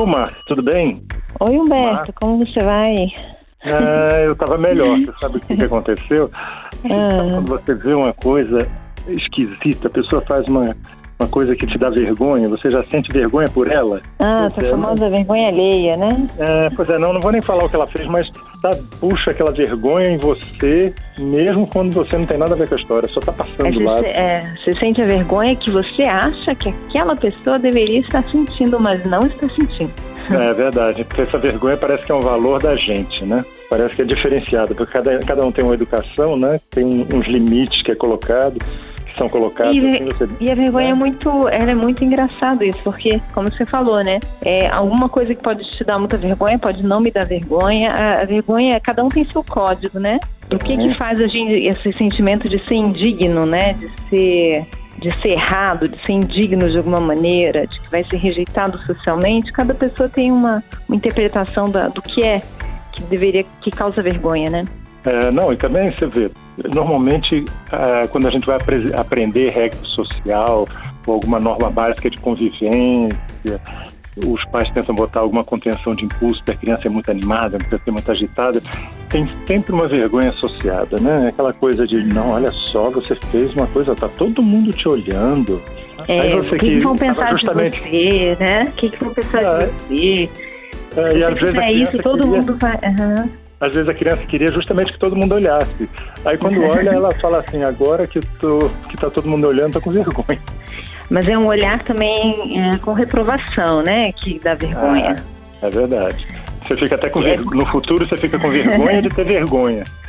Ô, Márcia, tudo bem? Oi, Humberto, como você vai? Ah, eu tava melhor. Você sabe o que, que aconteceu? Ah. Quando você vê uma coisa esquisita, a pessoa faz uma, uma coisa que te dá vergonha, você já sente vergonha por ela? Ah, essa é, famosa vergonha alheia, né? É, pois é, não, não vou nem falar o que ela fez, mas tá, puxa aquela vergonha em você, mesmo quando você não tem nada a ver com a história, só tá passando do você, lado. é, você sente a vergonha que você acha que aquela pessoa deveria estar sentindo, mas não está sentindo. É verdade, porque essa vergonha parece que é um valor da gente, né? Parece que é diferenciado, porque cada, cada um tem uma educação, né? Tem uns limites que é colocado, são colocados. E, assim, você- e a vergonha é muito, ela é muito engraçado isso, porque, como você falou, né? É, alguma coisa que pode te dar muita vergonha, pode não me dar vergonha. A, a vergonha, cada um tem seu código, né? O que que faz a gente, esse sentimento de ser indigno, né? De ser, de ser errado, de ser indigno de alguma maneira, de que vai ser rejeitado socialmente. Cada pessoa tem uma, uma interpretação da, do que é que deveria, que causa vergonha, né? É, não, e também você vê, normalmente ah, quando a gente vai apre- aprender regra social ou alguma norma básica de convivência, os pais tentam botar alguma contenção de impulso, porque a criança é muito animada, a criança é muito agitada, tem sempre uma vergonha associada, né? Aquela coisa de, não, olha só, você fez uma coisa, tá todo mundo te olhando. É, o que, que vão pensar justamente- de você, né? O que, que vão pensar É. de você? É, e às vezes criança isso, todo queria- mundo vai. aham. Às vezes a criança queria justamente que todo mundo olhasse. Aí quando olha, ela fala assim, agora que, tô, que tá todo mundo olhando, tô com vergonha. Mas é um olhar também é, com reprovação, né? Que dá vergonha. Ah, é verdade. Você fica até com É. ver... No futuro você fica com vergonha de ter vergonha.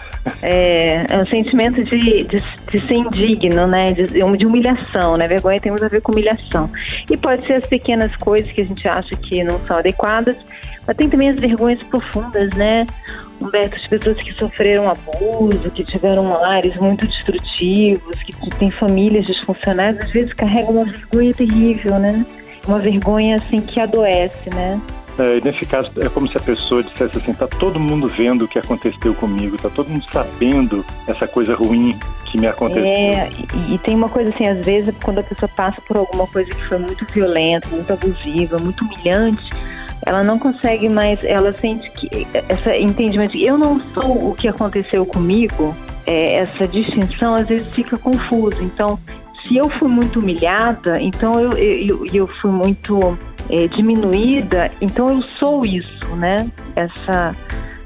É, é um sentimento de, de, de ser indigno, né? De, de humilhação, né? Vergonha tem muito a ver com humilhação. E pode ser as pequenas coisas que a gente acha que não são adequadas, mas tem também as vergonhas profundas, né? Humberto, as pessoas que sofreram abuso, que tiveram lares muito destrutivos, que têm famílias disfuncionais, às vezes carregam uma vergonha terrível, né? Uma vergonha, assim, que adoece, né? É, nesse caso, é como se a pessoa dissesse assim, tá todo mundo vendo o que aconteceu comigo, tá todo mundo sabendo essa coisa ruim que me aconteceu. É, e, e tem uma coisa assim, às vezes, quando a pessoa passa por alguma coisa que foi muito violenta, muito abusiva, muito humilhante, ela não consegue mais, ela sente que esse entendimento eu não sou o que aconteceu comigo, é, essa distinção às vezes fica confusa. Então, se eu fui muito humilhada, então eu, eu, eu fui muito é, diminuída, então eu sou isso, né? Essa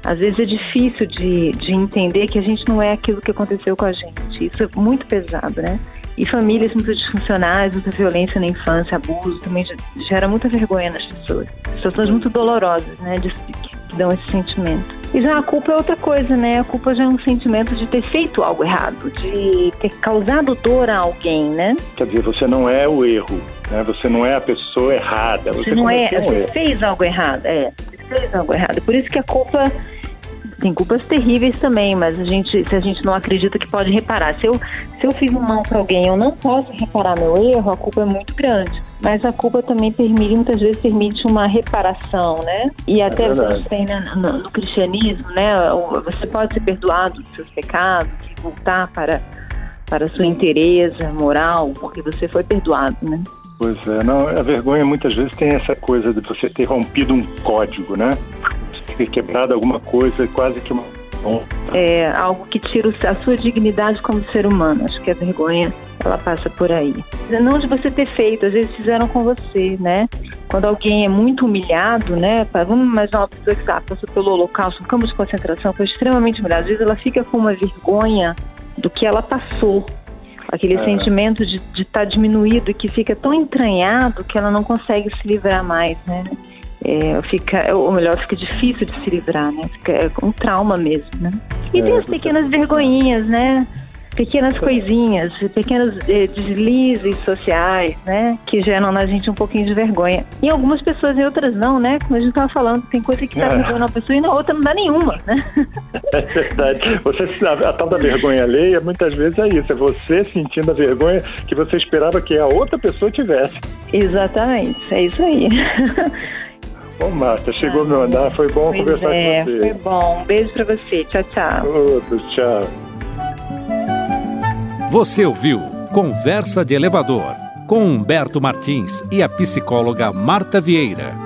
às vezes é difícil de, de entender que a gente não é aquilo que aconteceu com a gente. Isso é muito pesado, né? E famílias muito disfuncionais, muita violência na infância, abuso, também gera muita vergonha nas pessoas. Situações muito dolorosas, né? De, que dão esse sentimento. E já a culpa é outra coisa, né? A culpa já é um sentimento de ter feito algo errado, de ter causado dor a alguém, né? Quer dizer, você não é o erro, né? Você não é a pessoa errada, você, Você não é, um você erro. fez algo errado, é. Você fez algo errado. Por isso que a culpa tem culpas terríveis também, mas a gente, se a gente não acredita que pode reparar, se eu, se eu fiz um mal para alguém, eu não posso reparar meu erro, a culpa é muito grande. Mas a culpa também permite, muitas vezes permite uma reparação, né? E até a verdade. gente tem né, no, no cristianismo, né? Você pode ser perdoado dos seus pecados e voltar para para a sua inteireza moral, porque você foi perdoado, né? Pois é, não, a vergonha muitas vezes tem essa coisa de você ter rompido um código, né? Ter quebrado alguma coisa, quase que uma é algo que tira a sua dignidade como ser humano. Acho que a vergonha ela passa por aí. Não de você ter feito, às vezes fizeram com você, né? Quando alguém é muito humilhado, né? Vamos imaginar uma pessoa que tá, passou pelo holocausto, um campo de concentração, foi extremamente humilhada. Às vezes ela fica com uma vergonha do que ela passou. Aquele É. sentimento de estar diminuído que fica tão entranhado que ela não consegue se livrar mais, né? É, fica, ou melhor, fica difícil de se livrar, né? Fica é um trauma mesmo, né? E É, tem as pequenas vergonhinhas, né? Pequenas coisinhas, pequenos eh, deslizes sociais, né? Que geram na gente um pouquinho de vergonha. Em algumas pessoas, em outras não, né? Como a gente estava falando, tem coisa que dá É. vergonha na pessoa e na outra não dá nenhuma, né? É verdade. Você, a, a tal da vergonha alheia, muitas vezes é isso. É você sentindo a vergonha que você esperava que a outra pessoa tivesse. Exatamente, é isso aí. Ô, Marta, chegou meu andar. Foi bom conversar é, com foi você. bom. Um beijo pra você. Tchau, tchau. Outro, tchau. Você ouviu Conversa de Elevador com Humberto Martins e a psicóloga Marta Vieira.